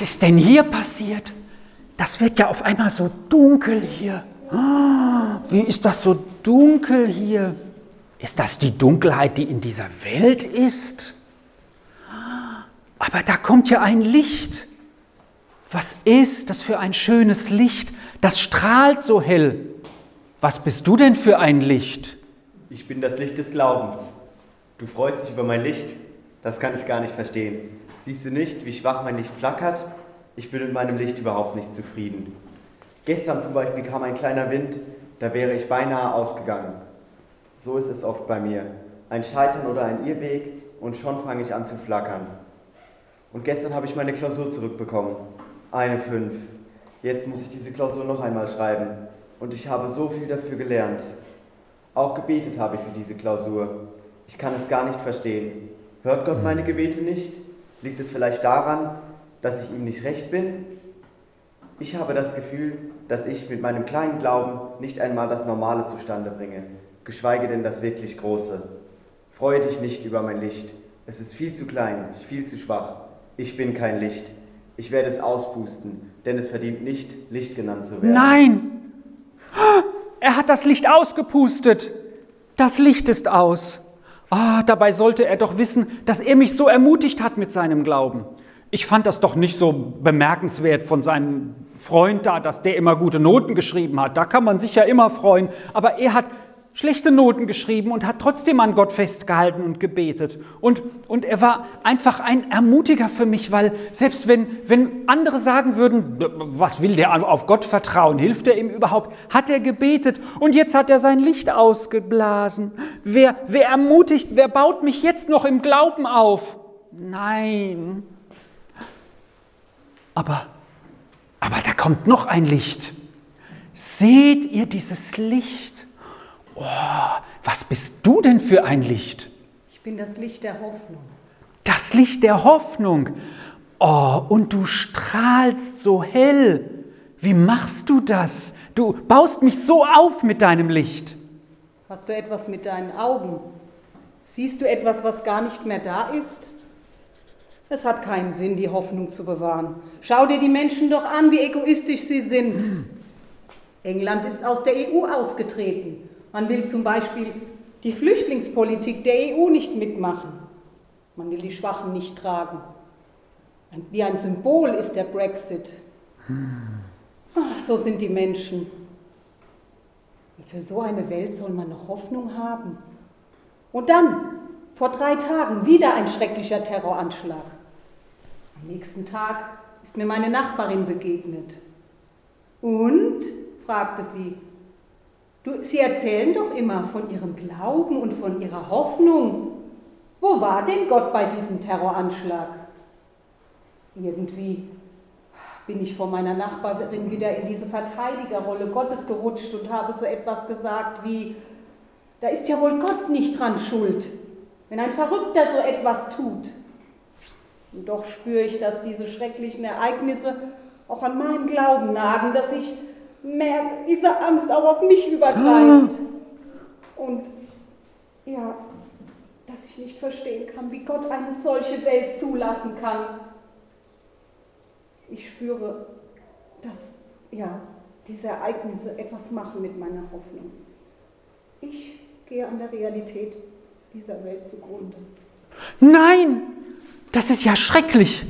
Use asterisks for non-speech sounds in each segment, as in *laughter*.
Was ist denn hier passiert? Das wird ja auf einmal so dunkel hier. Ah, wie ist das so dunkel hier? Ist das die Dunkelheit, die in dieser Welt ist? Aber da kommt ja ein Licht. Was ist das für ein schönes Licht? Das strahlt so hell. Was bist du denn für ein Licht? Ich bin das Licht des Glaubens. Du freust dich über mein Licht? Das kann ich gar nicht verstehen. Siehst du nicht, wie schwach mein Licht flackert? Ich bin mit meinem Licht überhaupt nicht zufrieden. Gestern zum Beispiel kam ein kleiner Wind, da wäre ich beinahe ausgegangen. So ist es oft bei mir. Ein Scheitern oder ein Irrweg und schon fange ich an zu flackern. Und gestern habe ich meine Klausur zurückbekommen. Eine 5. Jetzt muss ich diese Klausur noch einmal schreiben. Und ich habe so viel dafür gelernt. Auch gebetet habe ich für diese Klausur. Ich kann es gar nicht verstehen. Hört Gott meine Gebete nicht? Liegt es vielleicht daran, dass ich ihm nicht recht bin? Ich habe das Gefühl, dass ich mit meinem kleinen Glauben nicht einmal das Normale zustande bringe, geschweige denn das wirklich Große. Freue dich nicht über mein Licht. Es ist viel zu klein, viel zu schwach. Ich bin kein Licht. Ich werde es auspusten, denn es verdient nicht, Licht genannt zu werden. Nein! *gasps* Er hat das Licht ausgepustet. Das Licht ist aus. Ah, dabei sollte er doch wissen, dass er mich so ermutigt hat mit seinem Glauben. Ich fand das doch nicht so bemerkenswert von seinem Freund da, dass der immer gute Noten geschrieben hat. Da kann man sich ja immer freuen. Aber er hat schlechte Noten geschrieben und hat trotzdem an Gott festgehalten und gebetet. Und, und er war einfach ein Ermutiger für mich, weil selbst wenn, wenn andere sagen würden, was will der auf Gott vertrauen, hilft er ihm überhaupt, hat er gebetet und jetzt hat er sein Licht ausgeblasen. Wer, wer ermutigt, wer baut mich jetzt noch im Glauben auf? Nein. Aber, aber da kommt noch ein Licht. Seht ihr dieses Licht? Oh, was bist du denn für ein Licht? Ich bin das Licht der Hoffnung. Das Licht der Hoffnung. Oh, und du strahlst so hell. Wie machst du das? Du baust mich so auf mit deinem Licht. Hast du etwas mit deinen Augen? Siehst du etwas, was gar nicht mehr da ist? Es hat keinen Sinn, die Hoffnung zu bewahren. Schau dir die Menschen doch an, wie egoistisch sie sind. England ist aus der EU ausgetreten. Man will zum Beispiel die Flüchtlingspolitik der EU nicht mitmachen. Man will die Schwachen nicht tragen. Wie ein Symbol ist der Brexit. Ach, so sind die Menschen. Und für so eine Welt soll man noch Hoffnung haben. Und dann, vor drei Tagen, wieder ein schrecklicher Terroranschlag. Am nächsten Tag ist mir meine Nachbarin begegnet. Und? fragte sie, Du, Sie erzählen doch immer von Ihrem Glauben und von Ihrer Hoffnung. Wo war denn Gott bei diesem Terroranschlag? Irgendwie bin ich vor meiner Nachbarin wieder in diese Verteidigerrolle Gottes gerutscht und habe so etwas gesagt wie, da ist ja wohl Gott nicht dran schuld, wenn ein Verrückter so etwas tut. Und doch spüre ich, dass diese schrecklichen Ereignisse auch an meinem Glauben nagen, dass ich merke, diese Angst auch auf mich übergreift. Und ja, dass ich nicht verstehen kann, wie Gott eine solche Welt zulassen kann. Ich spüre, dass ja, diese Ereignisse etwas machen mit meiner Hoffnung. Ich gehe an der Realität dieser Welt zugrunde. Nein, das ist ja schrecklich.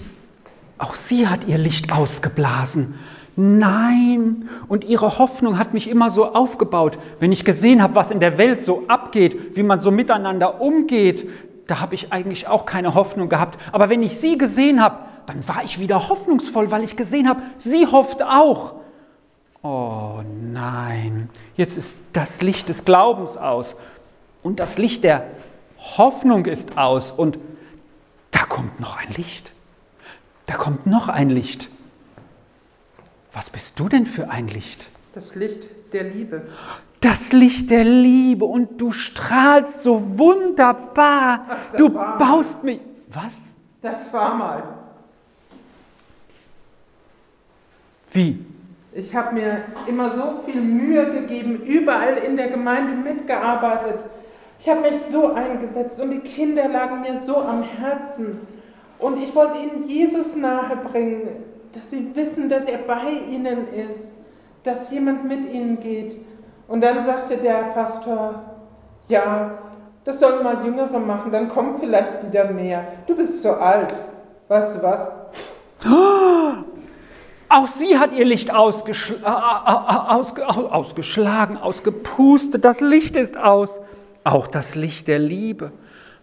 Auch sie hat ihr Licht ausgeblasen. Nein. Und ihre Hoffnung hat mich immer so aufgebaut. Wenn ich gesehen habe, was in der Welt so abgeht, wie man so miteinander umgeht, da habe ich eigentlich auch keine Hoffnung gehabt. Aber wenn ich sie gesehen habe, dann war ich wieder hoffnungsvoll, weil ich gesehen habe, sie hofft auch. Oh nein, jetzt ist das Licht des Glaubens aus und das Licht der Hoffnung ist aus und da kommt noch ein Licht. Da kommt noch ein Licht. Was bist du denn für ein Licht? Das Licht der Liebe. Das Licht der Liebe und du strahlst so wunderbar. Ach, du baust mich. Was? Das war mal. Wie? Ich habe mir immer so viel Mühe gegeben, überall in der Gemeinde mitgearbeitet. Ich habe mich so eingesetzt und die Kinder lagen mir so am Herzen. Und ich wollte ihnen Jesus nahebringen. Dass sie wissen, dass er bei ihnen ist, dass jemand mit ihnen geht. Und dann sagte der Pastor, ja, das sollen mal Jüngere machen, dann kommen vielleicht wieder mehr. Du bist so alt. Weißt du was? *gasps* Auch sie hat ihr Licht ausgeschl äh, äh, ausge ausgeschlagen, ausgepustet. Das Licht ist aus. Auch das Licht der Liebe.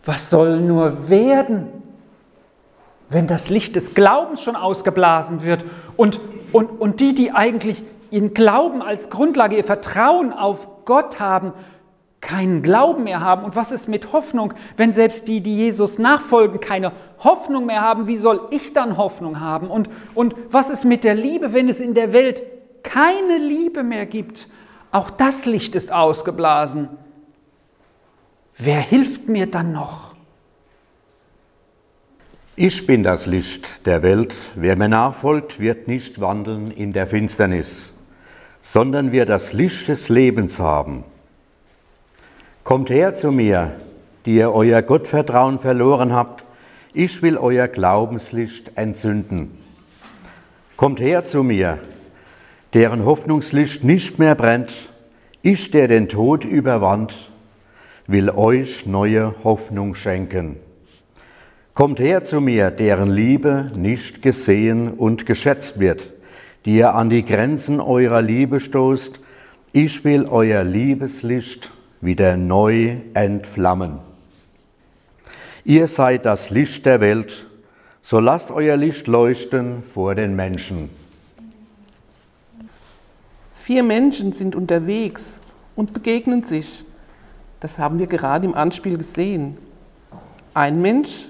Was soll nur werden, wenn das Licht des Glaubens schon ausgeblasen wird und, und, und die, die eigentlich ihren Glauben als Grundlage, ihr Vertrauen auf Gott haben, keinen Glauben mehr haben. Und was ist mit Hoffnung, wenn selbst die, die Jesus nachfolgen, keine Hoffnung mehr haben? Wie soll ich dann Hoffnung haben? Und, und was ist mit der Liebe, wenn es in der Welt keine Liebe mehr gibt? Auch das Licht ist ausgeblasen. Wer hilft mir dann noch? Ich bin das Licht der Welt. Wer mir nachfolgt, wird nicht wandeln in der Finsternis, sondern wird das Licht des Lebens haben. Kommt her zu mir, die ihr euer Gottvertrauen verloren habt, ich will euer Glaubenslicht entzünden. Kommt her zu mir, deren Hoffnungslicht nicht mehr brennt, ich, der den Tod überwand, will euch neue Hoffnung schenken. Kommt her zu mir, deren Liebe nicht gesehen und geschätzt wird, die ihr an die Grenzen eurer Liebe stoßt, ich will euer Liebeslicht wieder neu entflammen. Ihr seid das Licht der Welt, so lasst euer Licht leuchten vor den Menschen. Vier Menschen sind unterwegs und begegnen sich. Das haben wir gerade im Anspiel gesehen. Ein Mensch,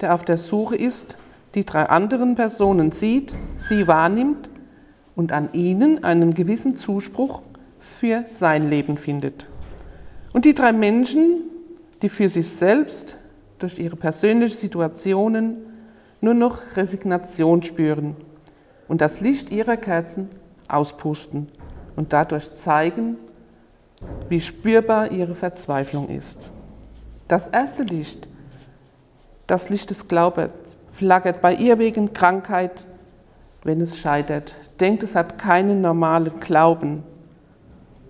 der auf der Suche ist, die drei anderen Personen sieht, sie wahrnimmt und an ihnen einen gewissen Zuspruch für sein Leben findet. Und die drei Menschen, die für sich selbst durch ihre persönlichen Situationen nur noch Resignation spüren und das Licht ihrer Kerzen auspusten und dadurch zeigen, wie spürbar ihre Verzweiflung ist. Das erste Licht, das Licht des Glaubens, flackert bei ihr wegen Krankheit, wenn es scheitert, denkt, es hat keinen normalen Glauben,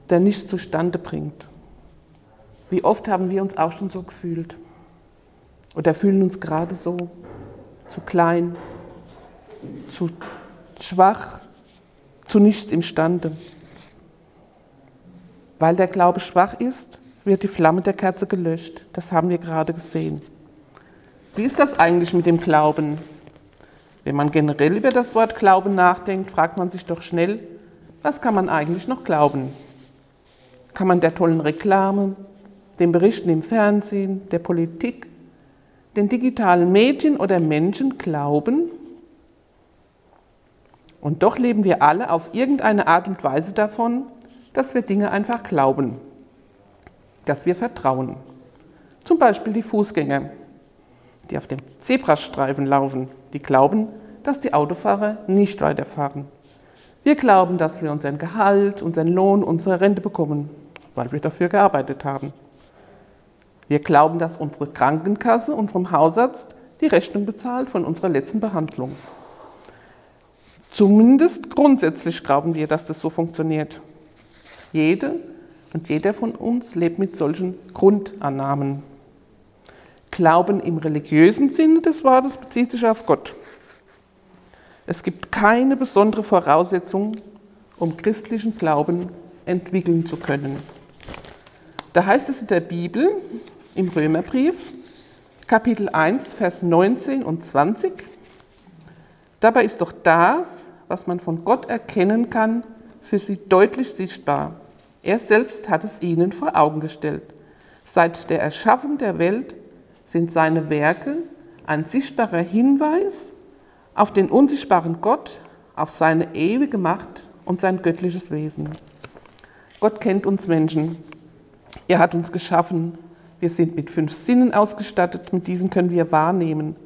der nichts zustande bringt. Wie oft haben wir uns auch schon so gefühlt? Oder fühlen uns gerade so, zu klein, zu schwach, zu nichts imstande. Weil der Glaube schwach ist, wird die Flamme der Kerze gelöscht. Das haben wir gerade gesehen. Wie ist das eigentlich mit dem Glauben? Wenn man generell über das Wort Glauben nachdenkt, fragt man sich doch schnell, was kann man eigentlich noch glauben? Kann man der tollen Reklame, den Berichten im Fernsehen, der Politik, den digitalen Medien oder Menschen glauben. Und doch leben wir alle auf irgendeine Art und Weise davon, dass wir Dinge einfach glauben, dass wir vertrauen. Zum Beispiel die Fußgänger, die auf dem Zebrastreifen laufen, die glauben, dass die Autofahrer nicht weiterfahren. Wir glauben, dass wir unseren Gehalt, unseren Lohn, unsere Rente bekommen, weil wir dafür gearbeitet haben. Wir glauben, dass unsere Krankenkasse unserem Hausarzt die Rechnung bezahlt von unserer letzten Behandlung. Zumindest grundsätzlich glauben wir, dass das so funktioniert. Jede und jeder von uns lebt mit solchen Grundannahmen. Glauben im religiösen Sinne des Wortes bezieht sich auf Gott. Es gibt keine besondere Voraussetzung, um christlichen Glauben entwickeln zu können. Da heißt es in der Bibel, im Römerbrief, Kapitel 1, Vers 19 und 20. Dabei ist doch das, was man von Gott erkennen kann, für sie deutlich sichtbar. Er selbst hat es ihnen vor Augen gestellt. Seit der Erschaffung der Welt sind seine Werke ein sichtbarer Hinweis auf den unsichtbaren Gott, auf seine ewige Macht und sein göttliches Wesen. Gott kennt uns Menschen. Er hat uns geschaffen wir sind mit fünf Sinnen ausgestattet, mit diesen können wir wahrnehmen.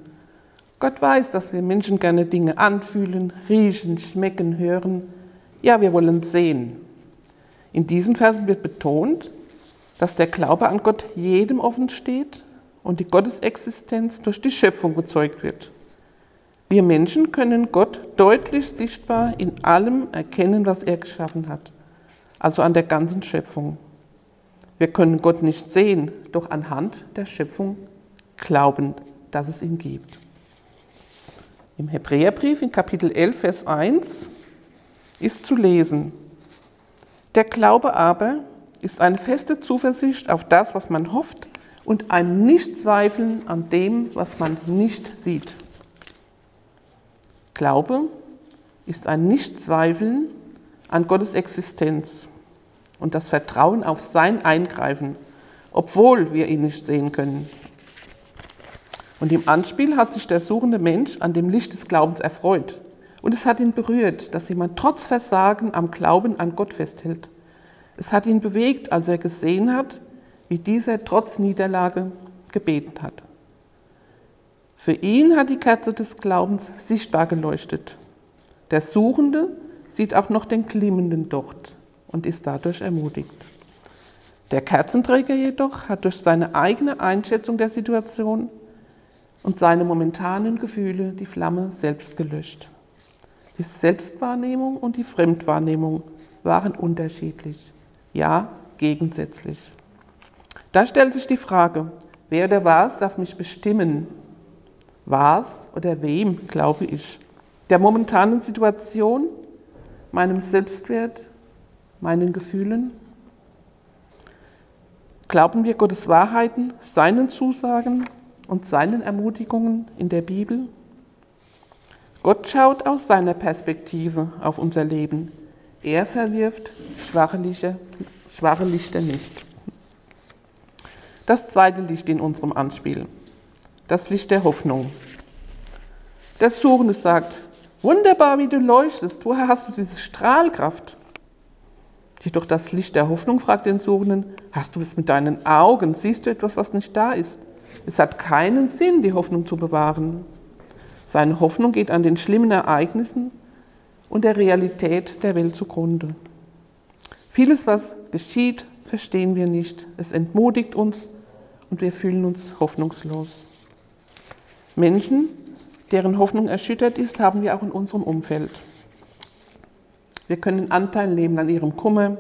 Gott weiß, dass wir Menschen gerne Dinge anfühlen, riechen, schmecken, hören. Ja, wir wollen sehen. In diesen Versen wird betont, dass der Glaube an Gott jedem offen steht und die Gottesexistenz durch die Schöpfung bezeugt wird. Wir Menschen können Gott deutlich sichtbar in allem erkennen, was er geschaffen hat, also an der ganzen Schöpfung. Wir können Gott nicht sehen, doch anhand der Schöpfung glauben, dass es ihn gibt. Im Hebräerbrief in Kapitel 11, Vers 1 ist zu lesen, der Glaube aber ist eine feste Zuversicht auf das, was man hofft und ein Nichtzweifeln an dem, was man nicht sieht. Glaube ist ein Nichtzweifeln an Gottes Existenz und das Vertrauen auf sein Eingreifen, obwohl wir ihn nicht sehen können. Und im Anspiel hat sich der suchende Mensch an dem Licht des Glaubens erfreut. Und es hat ihn berührt, dass jemand trotz Versagen am Glauben an Gott festhält. Es hat ihn bewegt, als er gesehen hat, wie dieser trotz Niederlage gebeten hat. Für ihn hat die Kerze des Glaubens sichtbar geleuchtet. Der Suchende sieht auch noch den Glimmenden dort und ist dadurch ermutigt. Der Kerzenträger jedoch hat durch seine eigene Einschätzung der Situation und seine momentanen Gefühle die Flamme selbst gelöscht. Die Selbstwahrnehmung und die Fremdwahrnehmung waren unterschiedlich, ja gegensätzlich. Da stellt sich die Frage, wer oder was darf mich bestimmen? Was oder wem glaube ich? Der momentanen Situation, meinem Selbstwert, meinen Gefühlen? Glauben wir Gottes Wahrheiten, seinen Zusagen und seinen Ermutigungen in der Bibel? Gott schaut aus seiner Perspektive auf unser Leben. Er verwirft schwache Lichter, schwache Lichter nicht. Das zweite Licht in unserem Anspiel, das Licht der Hoffnung. Der Suchende sagt, wunderbar, wie du leuchtest, woher hast du diese Strahlkraft? Jedoch das Licht der Hoffnung fragt den Suchenden, hast du es mit deinen Augen, siehst du etwas, was nicht da ist? Es hat keinen Sinn, die Hoffnung zu bewahren. Seine Hoffnung geht an den schlimmen Ereignissen und der Realität der Welt zugrunde. Vieles, was geschieht, verstehen wir nicht. Es entmutigt uns und wir fühlen uns hoffnungslos. Menschen, deren Hoffnung erschüttert ist, haben wir auch in unserem Umfeld. Wir können Anteil nehmen an ihrem Kummer,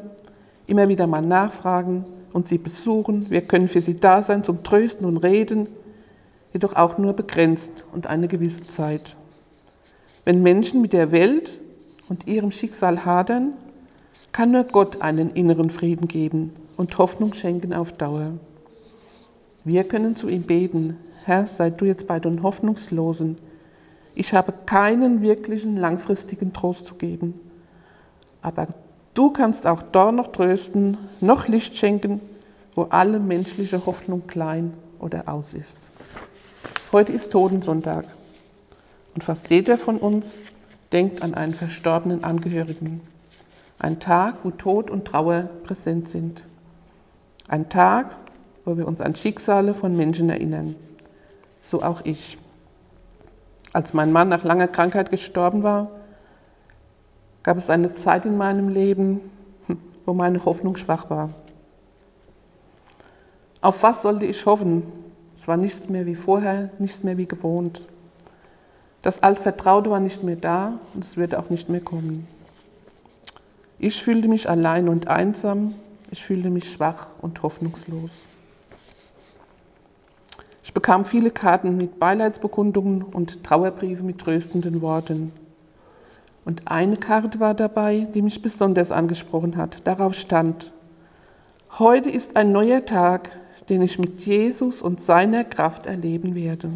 immer wieder mal nachfragen und sie besuchen. Wir können für sie da sein zum Trösten und Reden, jedoch auch nur begrenzt und eine gewisse Zeit. Wenn Menschen mit der Welt und ihrem Schicksal hadern, kann nur Gott einen inneren Frieden geben und Hoffnung schenken auf Dauer. Wir können zu ihm beten, Herr, sei du jetzt bei den Hoffnungslosen. Ich habe keinen wirklichen langfristigen Trost zu geben. Aber du kannst auch dort noch trösten, noch Licht schenken, wo alle menschliche Hoffnung klein oder aus ist. Heute ist Todensonntag und fast jeder von uns denkt an einen verstorbenen Angehörigen. Ein Tag, wo Tod und Trauer präsent sind. Ein Tag, wo wir uns an Schicksale von Menschen erinnern. So auch ich. Als mein Mann nach langer Krankheit gestorben war, gab es eine Zeit in meinem Leben, wo meine Hoffnung schwach war. Auf was sollte ich hoffen? Es war nichts mehr wie vorher, nichts mehr wie gewohnt. Das Altvertraute war nicht mehr da und es würde auch nicht mehr kommen. Ich fühlte mich allein und einsam, ich fühlte mich schwach und hoffnungslos. Ich bekam viele Karten mit Beileidsbekundungen und Trauerbriefe mit tröstenden Worten. Und eine Karte war dabei, die mich besonders angesprochen hat. Darauf stand, heute ist ein neuer Tag, den ich mit Jesus und seiner Kraft erleben werde.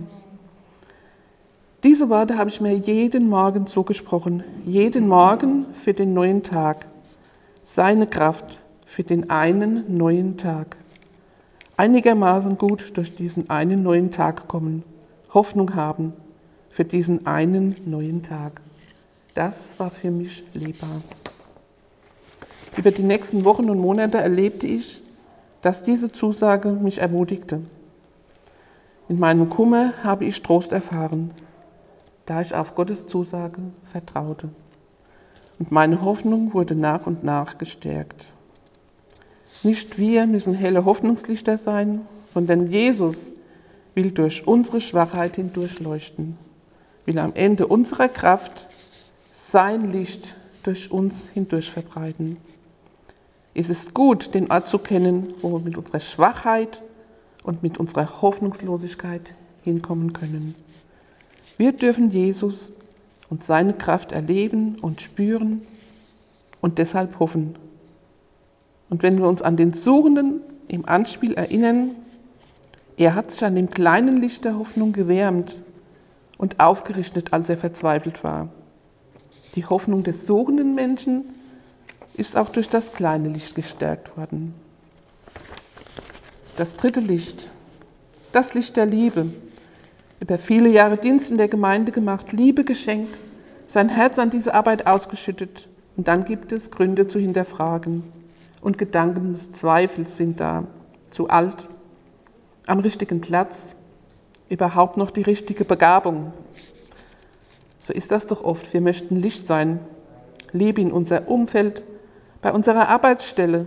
Diese Worte habe ich mir jeden Morgen zugesprochen, jeden Morgen für den neuen Tag. Seine Kraft für den einen neuen Tag. Einigermaßen gut durch diesen einen neuen Tag kommen, Hoffnung haben für diesen einen neuen Tag. Das war für mich lebbar. Über die nächsten Wochen und Monate erlebte ich, dass diese Zusage mich ermutigte. In meinem Kummer habe ich Trost erfahren, da ich auf Gottes Zusage vertraute. Und meine Hoffnung wurde nach und nach gestärkt. Nicht wir müssen helle Hoffnungslichter sein, sondern Jesus will durch unsere Schwachheit hindurchleuchten. will am Ende unserer Kraft sein Licht durch uns hindurch verbreiten. Es ist gut, den Ort zu kennen, wo wir mit unserer Schwachheit und mit unserer Hoffnungslosigkeit hinkommen können. Wir dürfen Jesus und seine Kraft erleben und spüren und deshalb hoffen. Und wenn wir uns an den Suchenden im Anspiel erinnern, er hat sich an dem kleinen Licht der Hoffnung gewärmt und aufgerichtet, als er verzweifelt war. Die Hoffnung des suchenden Menschen ist auch durch das kleine Licht gestärkt worden. Das dritte Licht, das Licht der Liebe. Über viele Jahre Dienst in der Gemeinde gemacht, Liebe geschenkt, sein Herz an diese Arbeit ausgeschüttet. Und dann gibt es Gründe zu hinterfragen. Und Gedanken des Zweifels sind da. Zu alt, am richtigen Platz, überhaupt noch die richtige Begabung. So ist das doch oft. Wir möchten Licht sein, Liebe in unser Umfeld, bei unserer Arbeitsstelle,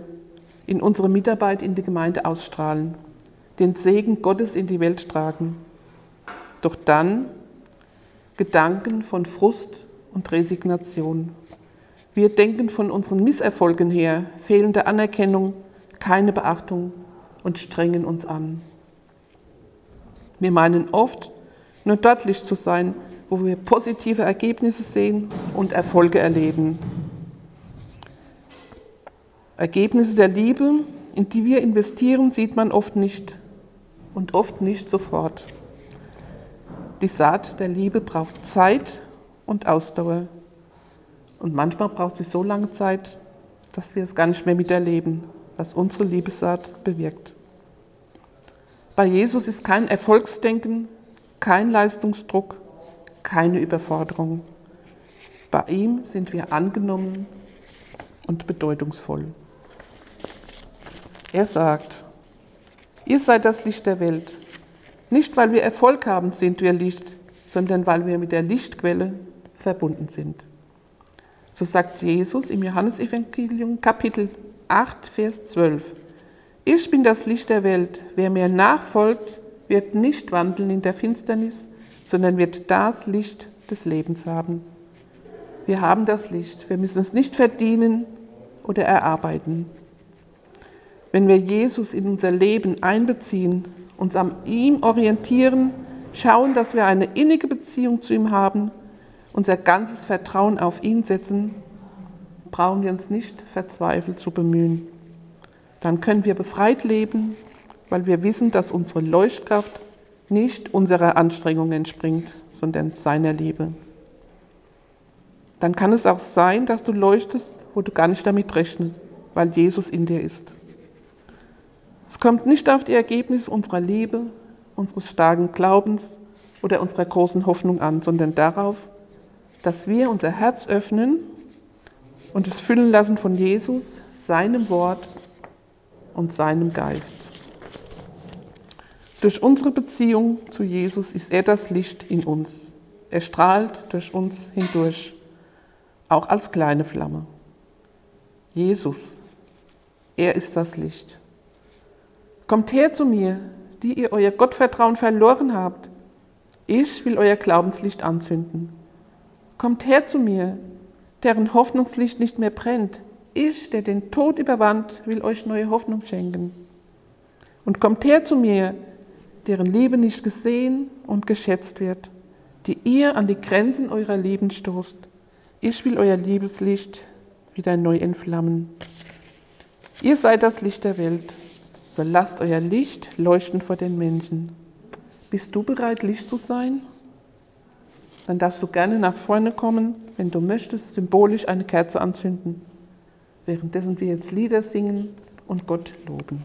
in unsere Mitarbeit in die Gemeinde ausstrahlen, den Segen Gottes in die Welt tragen. Doch dann Gedanken von Frust und Resignation. Wir denken von unseren Misserfolgen her, fehlende Anerkennung, keine Beachtung und strengen uns an. Wir meinen oft, nur dort Licht zu sein, wo wir positive Ergebnisse sehen und Erfolge erleben. Ergebnisse der Liebe, in die wir investieren, sieht man oft nicht und oft nicht sofort. Die Saat der Liebe braucht Zeit und Ausdauer. Und manchmal braucht sie so lange Zeit, dass wir es gar nicht mehr miterleben, was unsere Liebessaat bewirkt. Bei Jesus ist kein Erfolgsdenken, kein Leistungsdruck, keine Überforderung. Bei ihm sind wir angenommen und bedeutungsvoll. Er sagt, ihr seid das Licht der Welt. Nicht weil wir Erfolg haben, sind wir Licht, sondern weil wir mit der Lichtquelle verbunden sind. So sagt Jesus im Johannesevangelium Kapitel 8, Vers 12. Ich bin das Licht der Welt. Wer mir nachfolgt, wird nicht wandeln in der Finsternis, sondern wird das Licht des Lebens haben. Wir haben das Licht. Wir müssen es nicht verdienen oder erarbeiten. Wenn wir Jesus in unser Leben einbeziehen, uns an ihm orientieren, schauen, dass wir eine innige Beziehung zu ihm haben, unser ganzes Vertrauen auf ihn setzen, brauchen wir uns nicht verzweifelt zu bemühen dann können wir befreit leben, weil wir wissen, dass unsere Leuchtkraft nicht unserer Anstrengung entspringt, sondern seiner Liebe. Dann kann es auch sein, dass du leuchtest, wo du gar nicht damit rechnest, weil Jesus in dir ist. Es kommt nicht auf die Ergebnisse unserer Liebe, unseres starken Glaubens oder unserer großen Hoffnung an, sondern darauf, dass wir unser Herz öffnen und es füllen lassen von Jesus, seinem Wort und seinem Geist. Durch unsere Beziehung zu Jesus ist er das Licht in uns. Er strahlt durch uns hindurch, auch als kleine Flamme. Jesus, er ist das Licht. Kommt her zu mir, die ihr euer Gottvertrauen verloren habt. Ich will euer Glaubenslicht anzünden. Kommt her zu mir, deren Hoffnungslicht nicht mehr brennt. Ich, der den Tod überwand, will euch neue Hoffnung schenken. Und kommt her zu mir, deren Liebe nicht gesehen und geschätzt wird, die ihr an die Grenzen eurer Leben stoßt. Ich will euer Liebeslicht wieder neu entflammen. Ihr seid das Licht der Welt, so lasst euer Licht leuchten vor den Menschen. Bist du bereit, Licht zu sein? Dann darfst du gerne nach vorne kommen, wenn du möchtest, symbolisch eine Kerze anzünden währenddessen wir jetzt Lieder singen und Gott loben.